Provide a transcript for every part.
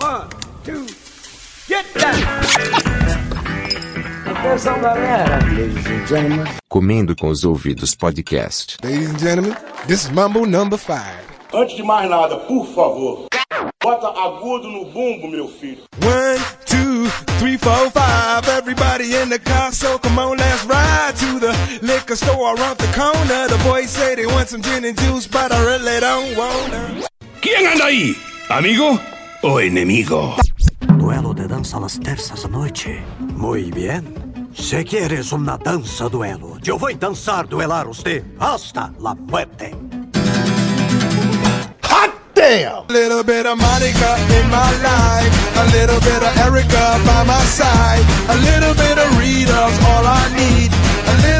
One, two, get down! Atenção, galera. Ladies and gentlemen. Comendo com os ouvidos podcast. Ladies and gentlemen, this is Mambo number five. Antes de mais nada, por favor, bota agudo no bumbo, meu filho. One, two, three, four, five. Everybody in the car, so come on, let's ride to the liquor store around the corner. The boys say they want some gin and juice, but I really don't wanna. ¿Quién anda ahí? ¿Amigo o enemigo? Duelo de danza a las terças da noite. Muy bien. Si quieres una danza duelo, yo voy a danzar duelar usted hasta la muerte. A little bit of Monica in my life, a little bit of Erica by my side, a little bit of Rita's all I need, a little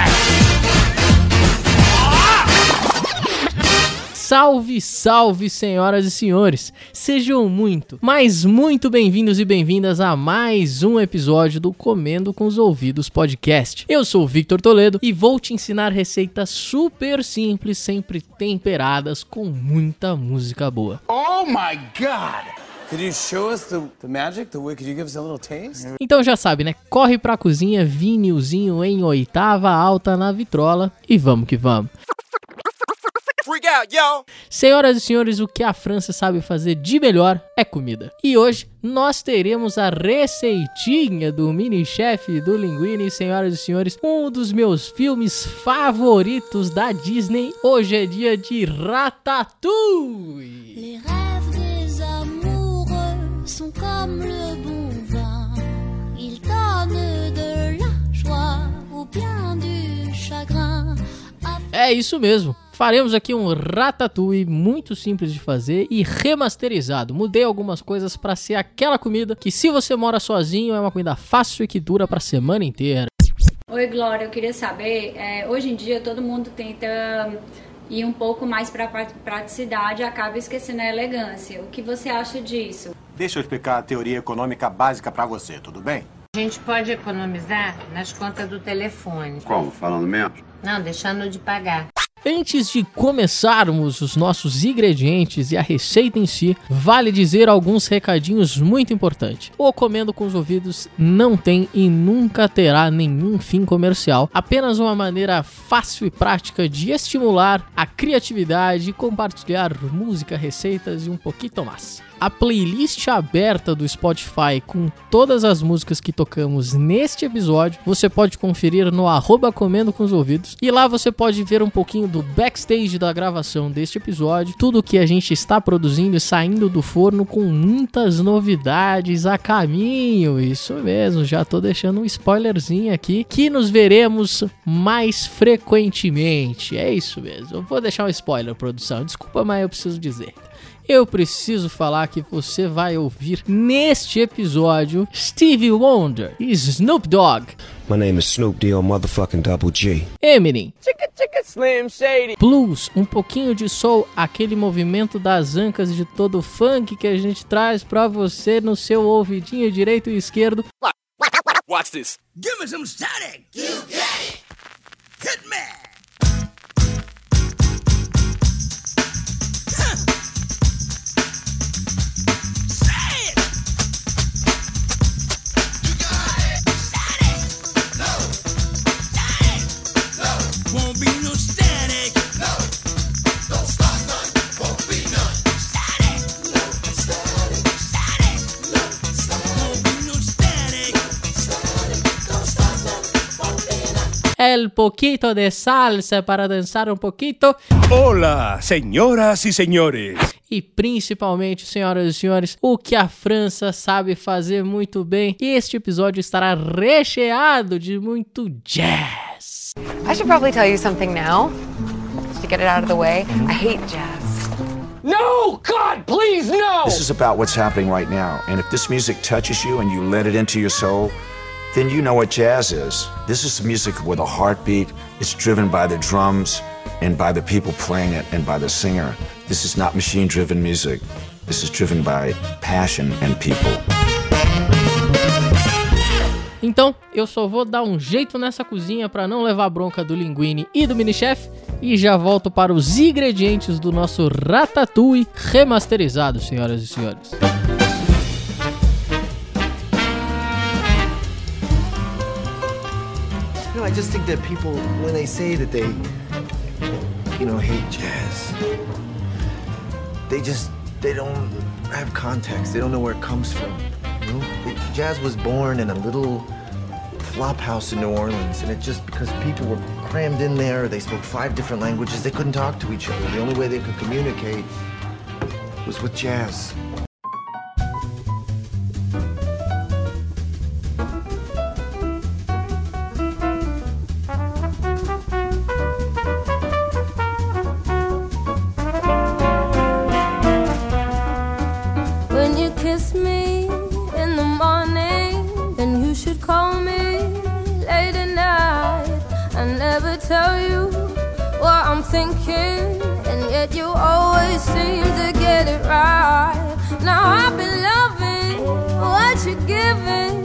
Salve, salve, senhoras e senhores! Sejam muito, mas muito bem-vindos e bem-vindas a mais um episódio do Comendo com os Ouvidos podcast. Eu sou o Victor Toledo e vou te ensinar receitas super simples, sempre temperadas com muita música boa. Oh my God! Could you show us the, the magic? The way? Could you give us a little taste? Então já sabe, né? Corre pra cozinha, vinilzinho em oitava alta na vitrola e vamos que vamos. Freak out, yo! Senhoras e senhores, o que a França sabe fazer de melhor é comida. E hoje nós teremos a receitinha do mini chefe do Linguini, senhoras e senhores, um dos meus filmes favoritos da Disney. Hoje é dia de Ratatouille. Les rêves des amoureux sont comme le bon vin. Ils donnent de la joie ou bien du chagrin. É isso mesmo. Faremos aqui um ratatouille muito simples de fazer e remasterizado. Mudei algumas coisas para ser aquela comida que se você mora sozinho é uma comida fácil e que dura para semana inteira. Oi, Glória, eu queria saber, é, hoje em dia todo mundo tenta ir um pouco mais para praticidade e acaba esquecendo a elegância. O que você acha disso? Deixa eu explicar a teoria econômica básica para você, tudo bem? A gente pode economizar nas contas do telefone. Como? Falando mesmo? Não, deixando de pagar. Antes de começarmos os nossos ingredientes e a receita em si, vale dizer alguns recadinhos muito importantes. O Comendo com os Ouvidos não tem e nunca terá nenhum fim comercial, apenas uma maneira fácil e prática de estimular a criatividade e compartilhar música, receitas e um pouquinho mais. A playlist aberta do Spotify com todas as músicas que tocamos neste episódio, você pode conferir no arroba Comendo com os Ouvidos. E lá você pode ver um pouquinho do backstage da gravação deste episódio, tudo que a gente está produzindo e saindo do forno com muitas novidades a caminho. Isso mesmo, já tô deixando um spoilerzinho aqui que nos veremos mais frequentemente. É isso mesmo. Eu vou deixar um spoiler, produção. Desculpa, mas eu preciso dizer eu preciso falar que você vai ouvir neste episódio Stevie Wonder e Snoop Dogg. My name is Snoop D.O. motherfucking Double G. Eminem. Chicka chicka slim shady. Blues, um pouquinho de soul, aquele movimento das ancas de todo o funk que a gente traz pra você no seu ouvidinho direito e esquerdo. Watch this. Give me some static. You get it. Hit me. Poquito de salsa para dançar um pouquito. Hola, señoras y señores. E principalmente, senhoras e senhores, o que a França sabe fazer muito bem. Este episódio estará recheado de muito jazz. I should probably tell you something now to get it out of the way. I hate jazz. No! God, please, no! This is about what's happening right now. And if this music touches you and you let it into your soul, then you know what jazz is. This is music with a heartbeat. It's driven by the drums and by the people playing it and by the singer. This is not machine driven music. This is driven by passion and people. Então, eu só vou dar um jeito nessa cozinha para não levar bronca do Linguini e do Minichef e já volto para os ingredientes do nosso ratatouille remasterizado, senhoras e senhores. You I just think that people, when they say that they, you know, hate jazz, they just, they don't have context. They don't know where it comes from. You know, It- jazz was born in a little flop house in New Orleans, and it just because people were crammed in there, they spoke five different languages, they couldn't talk to each other. The only way they could communicate was with jazz. Get. Now I've been loving what you're giving,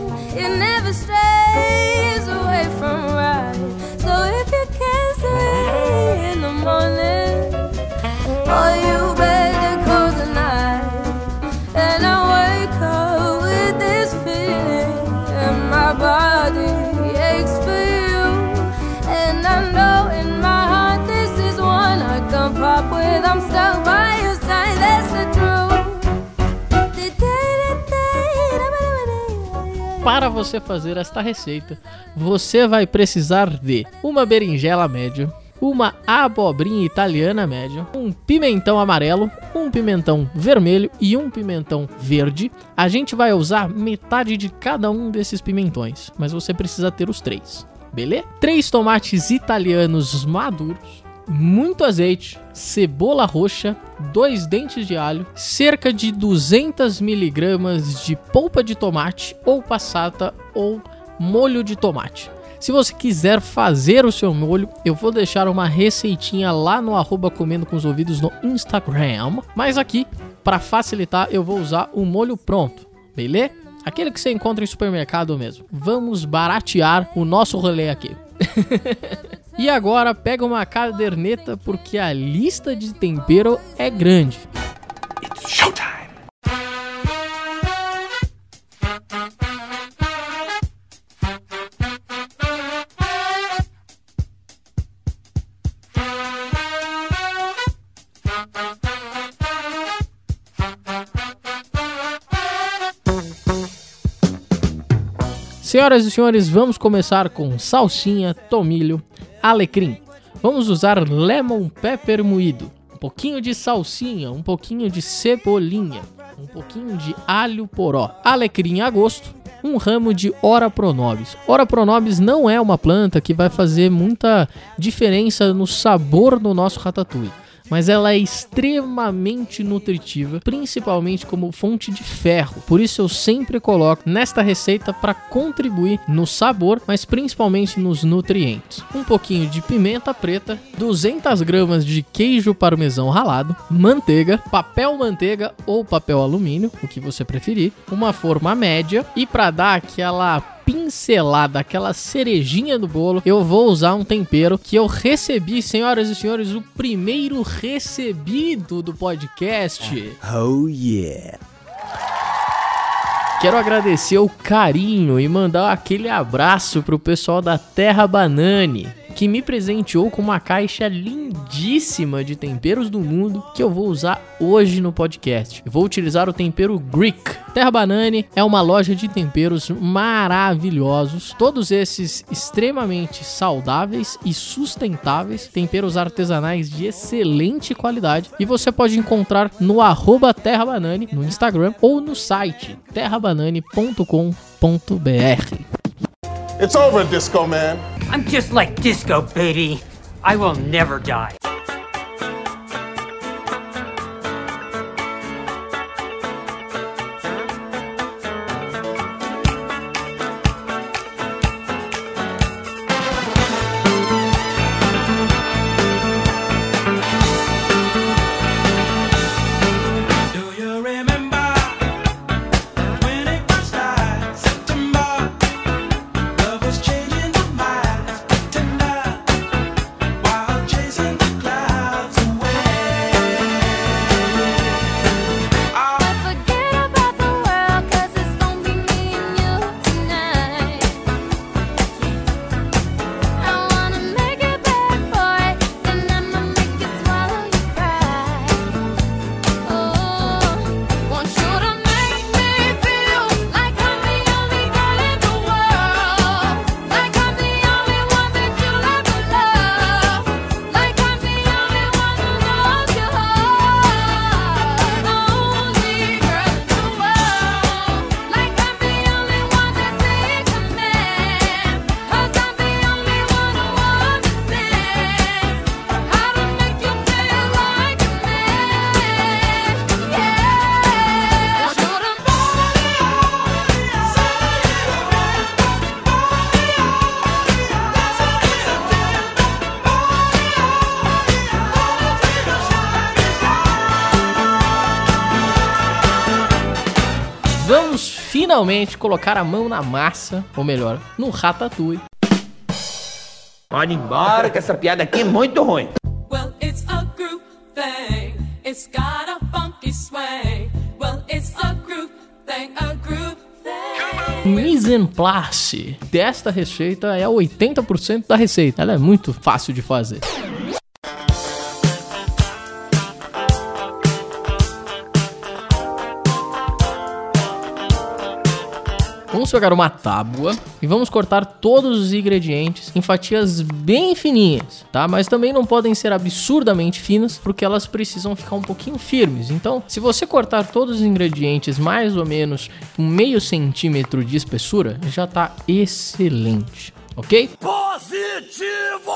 Para você fazer esta receita, você vai precisar de uma berinjela média, uma abobrinha italiana média, um pimentão amarelo, um pimentão vermelho e um pimentão verde. A gente vai usar metade de cada um desses pimentões, mas você precisa ter os três, beleza? Três tomates italianos maduros, muito azeite, cebola roxa, dois dentes de alho, cerca de 200 miligramas de polpa de tomate ou passata ou molho de tomate. Se você quiser fazer o seu molho, eu vou deixar uma receitinha lá no arroba comendo com os ouvidos no Instagram. Mas aqui, para facilitar, eu vou usar o molho pronto, beleza? Aquele que você encontra em supermercado mesmo. Vamos baratear o nosso rolê aqui. e agora pega uma caderneta porque a lista de tempero é grande. Senhoras e senhores, vamos começar com salsinha, tomilho, alecrim. Vamos usar lemon pepper moído, um pouquinho de salsinha, um pouquinho de cebolinha, um pouquinho de alho poró, alecrim a gosto, um ramo de ora pronobis. Ora pronobis não é uma planta que vai fazer muita diferença no sabor do nosso ratatouille mas ela é extremamente nutritiva, principalmente como fonte de ferro. Por isso eu sempre coloco nesta receita para contribuir no sabor, mas principalmente nos nutrientes. Um pouquinho de pimenta preta, 200 gramas de queijo parmesão ralado, manteiga, papel manteiga ou papel alumínio, o que você preferir, uma forma média e para dar aquela pincelada, aquela cerejinha do bolo, eu vou usar um tempero que eu recebi, senhoras e senhores, o primeiro recebido do podcast. Oh yeah. Quero agradecer o carinho e mandar aquele abraço pro pessoal da Terra Banane, que me presenteou com uma caixa lindíssima de temperos do mundo que eu vou usar hoje no podcast. Eu vou utilizar o tempero Greek. Terra Banane é uma loja de temperos maravilhosos, todos esses extremamente saudáveis e sustentáveis, temperos artesanais de excelente qualidade e você pode encontrar no arroba Terra Banane no Instagram ou no site terrabanane.com.br. It's over, Disco Man. I'm just like disco, baby. I will never die. Finalmente colocar a mão na massa, ou melhor, no ratatouille. Pode ir embora, que essa piada aqui é muito ruim. Well, it's a groove thing. It's got a funky swing. Well, it's a groove thing, a thing. Mise en place desta receita é 80% da receita. Ela é muito fácil de fazer. Vamos pegar uma tábua e vamos cortar todos os ingredientes em fatias bem fininhas, tá? Mas também não podem ser absurdamente finas, porque elas precisam ficar um pouquinho firmes. Então, se você cortar todos os ingredientes mais ou menos um meio centímetro de espessura, já tá excelente, ok? Positivo!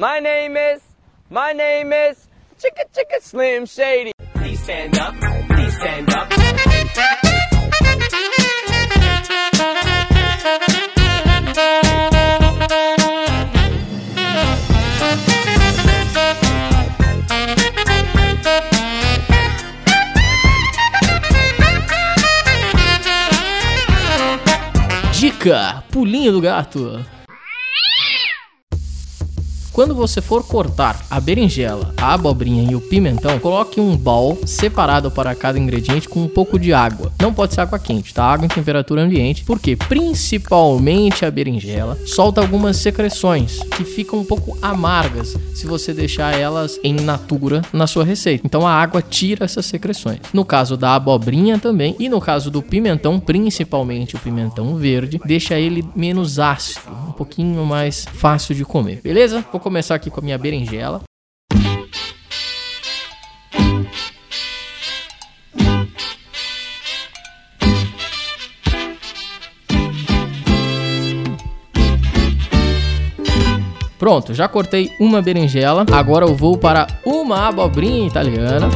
My name is, my name is Chicka Chicka Slim Shady. Please stand up, please stand up. Dica: pulinho do gato. Quando você for cortar a berinjela, a abobrinha e o pimentão, coloque um bowl separado para cada ingrediente com um pouco de água. Não pode ser água quente, tá? Água em temperatura ambiente, porque principalmente a berinjela solta algumas secreções que ficam um pouco amargas se você deixar elas em natura na sua receita. Então a água tira essas secreções. No caso da abobrinha também e no caso do pimentão, principalmente o pimentão verde, deixa ele menos ácido, um pouquinho mais fácil de comer. Beleza? Vou começar aqui com a minha berinjela. Pronto, já cortei uma berinjela. Agora eu vou para uma abobrinha italiana.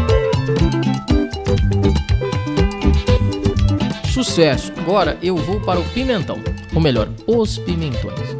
Sucesso! Agora eu vou para o pimentão. Ou melhor, os pimentões.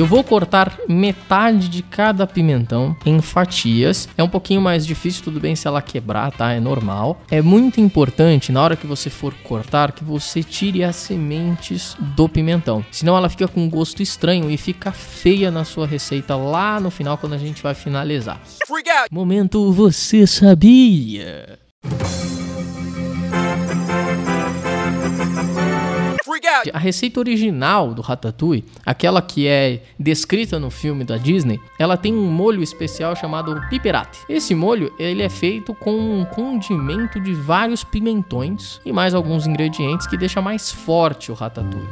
Eu vou cortar metade de cada pimentão em fatias. É um pouquinho mais difícil, tudo bem se ela quebrar, tá? É normal. É muito importante na hora que você for cortar que você tire as sementes do pimentão. Senão ela fica com um gosto estranho e fica feia na sua receita lá no final quando a gente vai finalizar. Momento você sabia? A receita original do Ratatouille, aquela que é descrita no filme da Disney, ela tem um molho especial chamado piperate. Esse molho, ele é feito com um condimento de vários pimentões e mais alguns ingredientes que deixa mais forte o Ratatouille.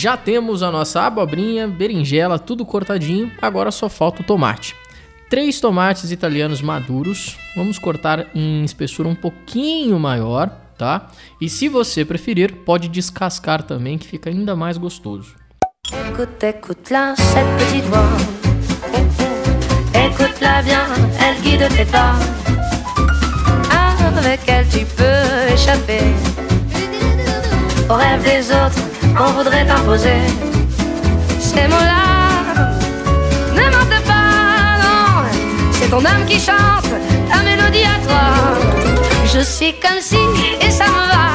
Já temos a nossa abobrinha, berinjela, tudo cortadinho. Agora só falta o tomate. Três tomates italianos maduros. Vamos cortar em espessura um pouquinho maior, tá? E se você preferir, pode descascar também, que fica ainda mais gostoso. Avec elle, tu peux échapper aux rêves des autres qu'on voudrait t'imposer. Ces mots-là ne mentent pas, non. C'est ton âme qui chante ta mélodie à toi. Je suis comme si, et ça me va.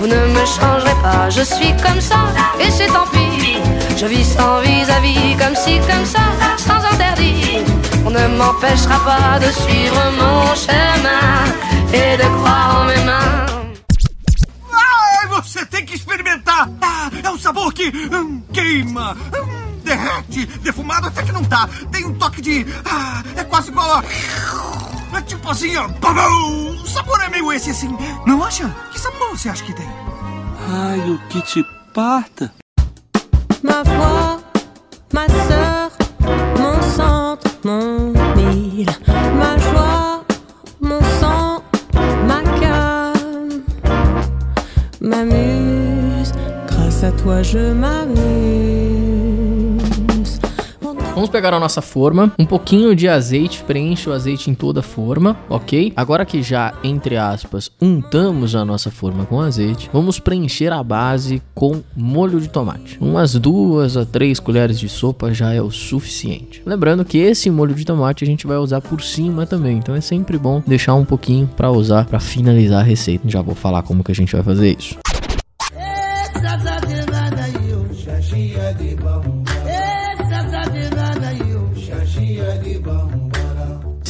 Vous ne me changerez pas, je suis comme ça, et c'est tant pis. Je vis sans vis-à-vis, comme si, comme ça, sans interdit. On ne m'empêchera pas de suivre mon chemin et de croire en mes mains. É um sabor que hum, queima, hum, derrete, defumado até que não tá. Tem um toque de. Ah, é quase igual a. É tipo assim, ó. O sabor é meio esse assim. Não acha? Que sabor você acha que tem? Ai, o que te parta. ma voix, ma sœur, mon centre, mon mille, ma joie, mon sang, ma calme, m'amuse, grâce à toi je. Vamos pegar a nossa forma, um pouquinho de azeite, preenche o azeite em toda a forma, ok? Agora que já, entre aspas, untamos a nossa forma com azeite, vamos preencher a base com molho de tomate. Umas duas a três colheres de sopa já é o suficiente. Lembrando que esse molho de tomate a gente vai usar por cima também, então é sempre bom deixar um pouquinho para usar para finalizar a receita. Já vou falar como que a gente vai fazer isso.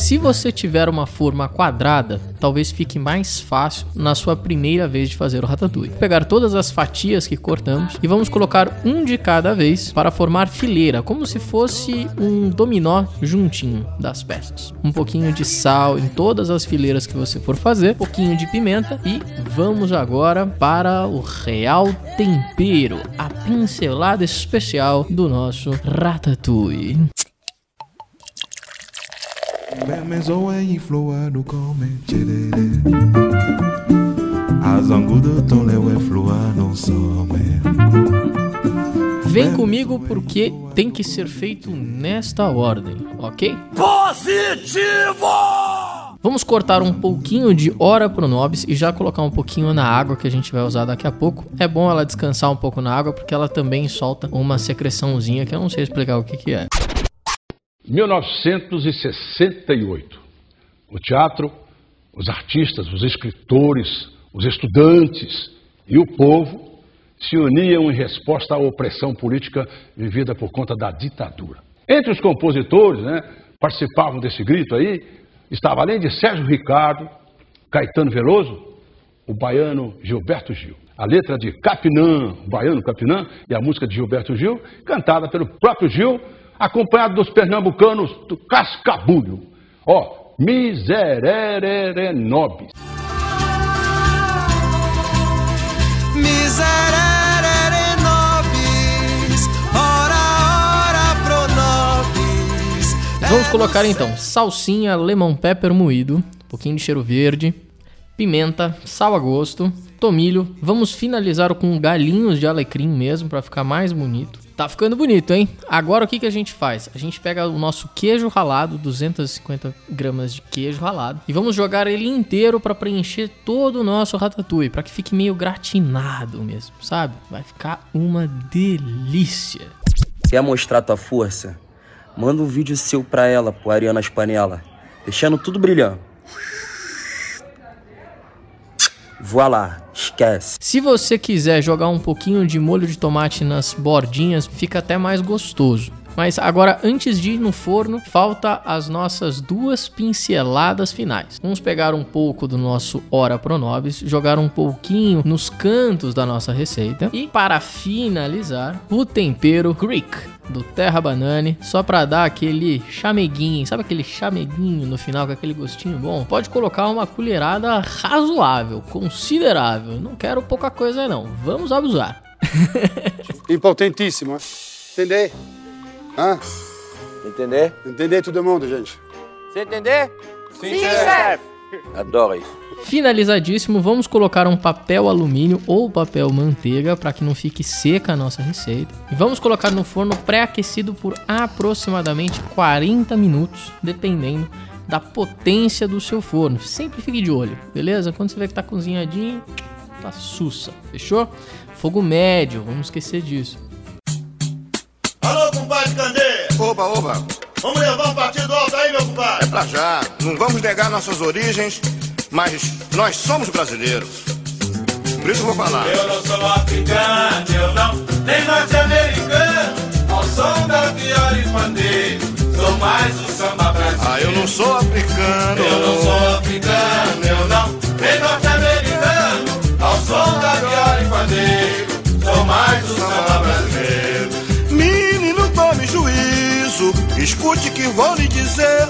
Se você tiver uma forma quadrada, talvez fique mais fácil na sua primeira vez de fazer o ratatouille. Vou pegar todas as fatias que cortamos e vamos colocar um de cada vez para formar fileira, como se fosse um dominó juntinho das peças. Um pouquinho de sal em todas as fileiras que você for fazer, um pouquinho de pimenta e vamos agora para o real tempero, a pincelada especial do nosso ratatouille. Bemezoe influado come chelele Azangudo tolewe fluado some Vem comigo porque tem que ser feito nesta ordem, ok? Positivo! Vamos cortar um pouquinho de ora pro nobis e já colocar um pouquinho na água que a gente vai usar daqui a pouco. É bom ela descansar um pouco na água porque ela também solta uma secreçãozinha que eu não sei explicar o que, que é. 1968. O teatro, os artistas, os escritores, os estudantes e o povo se uniam em resposta à opressão política vivida por conta da ditadura. Entre os compositores, né, participavam desse grito aí, estava além de Sérgio Ricardo, Caetano Veloso, o baiano Gilberto Gil. A letra de Capinã, o baiano Capinã, e a música de Gilberto Gil, cantada pelo próprio Gil, acompanhado dos pernambucanos do Cascabulho. Ó, Miserere Nobis. Miserere nobis, ora, ora pro nobis. Vamos colocar então salsinha, lemon pepper moído, um pouquinho de cheiro verde, pimenta, sal a gosto, tomilho. Vamos finalizar com galinhos de alecrim mesmo para ficar mais bonito. Tá ficando bonito, hein? Agora o que, que a gente faz? A gente pega o nosso queijo ralado, 250 gramas de queijo ralado, e vamos jogar ele inteiro para preencher todo o nosso ratatouille, para que fique meio gratinado mesmo, sabe? Vai ficar uma delícia. Quer mostrar tua força? Manda um vídeo seu pra ela, pô, Ariana Panela, deixando tudo brilhando. Voa lá, esquece. Se você quiser jogar um pouquinho de molho de tomate nas bordinhas, fica até mais gostoso. Mas agora, antes de ir no forno, falta as nossas duas pinceladas finais. Vamos pegar um pouco do nosso Ora Pronobis, jogar um pouquinho nos cantos da nossa receita e para finalizar, o tempero Greek do Terra Banane, só para dar aquele chameguinho, sabe aquele chameguinho no final com aquele gostinho bom? Pode colocar uma colherada razoável, considerável. Não quero pouca coisa não. Vamos abusar. Importantíssimo? Entender? Hã? Entender? Entender todo mundo, gente. Você entender? Sim, chefe. Adoro isso. Finalizadíssimo, vamos colocar um papel alumínio ou papel manteiga para que não fique seca a nossa receita. E vamos colocar no forno pré-aquecido por aproximadamente 40 minutos, dependendo da potência do seu forno. Sempre fique de olho, beleza? Quando você vê que tá cozinhadinho, tá sussa, fechou? Fogo médio, vamos esquecer disso. Oba, oba. Vamos levar um partido alto aí, meu compadre! É pra já. Não vamos negar nossas origens, mas nós somos brasileiros. Por isso eu vou falar. Eu não sou africano, eu não, nem norte-americano. Ao som da viola e pandeiro, sou mais o samba brasileiro. Ah, eu não sou africano. Eu não sou africano, eu não, nem norte-americano. Ao som da viola e pandeiro, sou mais o samba Escute que vou lhe dizer.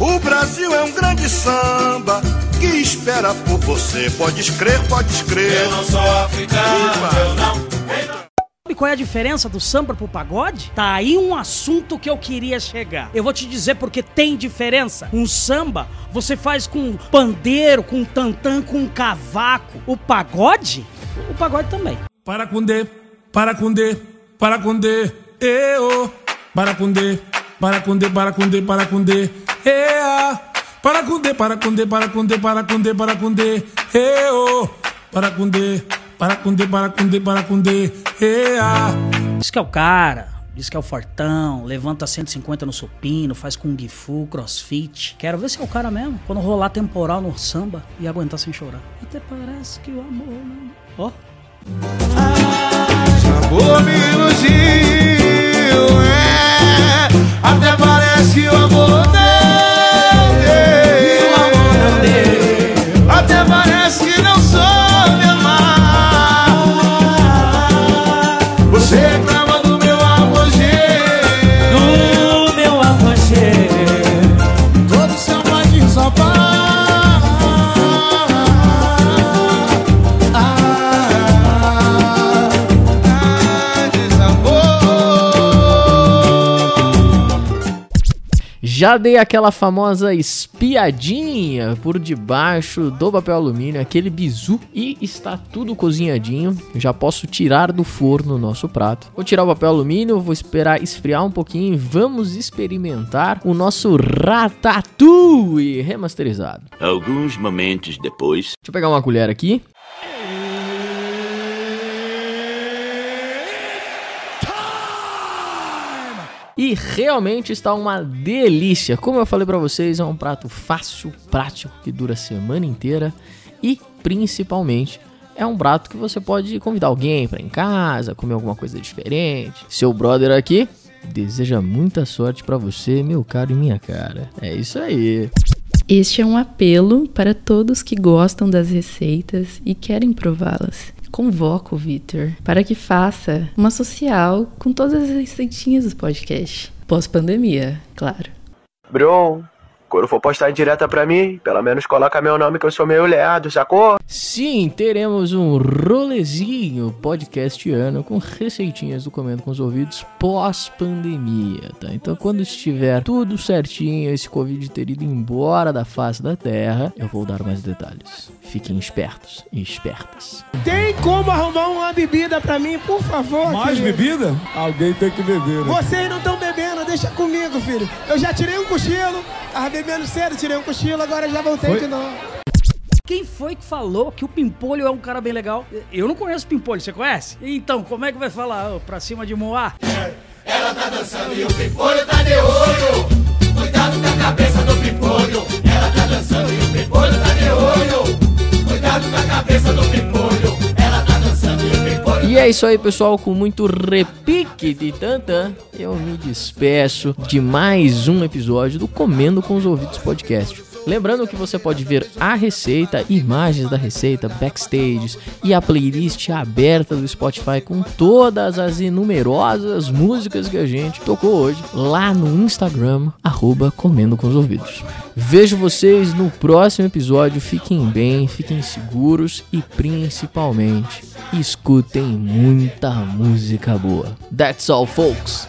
O Brasil é um grande samba que espera por você. Pode crer, pode crer. Eu não sou africano, eu não. Sabe qual é a diferença do samba pro pagode? Tá aí um assunto que eu queria chegar. Eu vou te dizer porque tem diferença. Um samba você faz com pandeiro, com tantã, com cavaco. O pagode? O pagode também. Para com D, para com D, para com D, eu. Para com D, para com D, para com D, para com D, ea. Para com D, para com D, para com D, para com D, para com D, eu. Para com D, para com D, para com D, para com D, ea. Diz que é o cara. Diz que é o fortão, levanta 150 no supino, faz kung fu, crossfit. Quero ver se é o cara mesmo. Quando rolar temporal no samba e aguentar sem chorar. Até parece que o amor não... Ó. Amor me iludiu, é. Até parece que o amor Já dei aquela famosa espiadinha por debaixo do papel alumínio, aquele bizu, e está tudo cozinhadinho. Já posso tirar do forno o nosso prato. Vou tirar o papel alumínio, vou esperar esfriar um pouquinho e vamos experimentar o nosso ratatouille remasterizado. Alguns momentos depois. Deixa eu pegar uma colher aqui. E realmente está uma delícia. Como eu falei pra vocês, é um prato fácil, prático, que dura a semana inteira e principalmente é um prato que você pode convidar alguém para em casa, comer alguma coisa diferente. Seu brother aqui deseja muita sorte pra você, meu caro e minha cara. É isso aí. Este é um apelo para todos que gostam das receitas e querem prová-las. Convoco o Vitor para que faça uma social com todas as receitinhas do podcast. Pós-pandemia, claro. Bron, quando for postar em direta pra mim, pelo menos coloca meu nome que eu sou meio leado, sacou? Sim, teremos um rolezinho podcastiano com receitinhas do Comendo com os Ouvidos pós-pandemia, tá? Então, quando estiver tudo certinho, esse Covid ter ido embora da face da Terra, eu vou dar mais detalhes. Fiquem espertos e espertas. Tem como arrumar uma bebida pra mim, por favor? Mais querido? bebida? Alguém tem que beber, né? Vocês não estão bebendo, deixa comigo, filho. Eu já tirei um cochilo, tava bebendo cedo, tirei um cochilo, agora já voltei Foi? de novo. Quem foi que falou que o Pimpolho é um cara bem legal? Eu não conheço o Pimpolho, você conhece? Então, como é que vai falar? Pra cima de Moá? Ela tá dançando e o pimpolho tá de olho. Cuidado com a cabeça do pimpolho. Ela tá dançando e o pimpolho tá de olho. E é isso aí, pessoal. Com muito repique de tantã, eu me despeço de mais um episódio do Comendo com os Ouvidos Podcast. Lembrando que você pode ver a receita, imagens da receita, backstages e a playlist aberta do Spotify com todas as inumerosas músicas que a gente tocou hoje lá no Instagram, arroba Comendo com os Ouvidos. Vejo vocês no próximo episódio. Fiquem bem, fiquem seguros e principalmente escutem muita música boa. That's all, folks.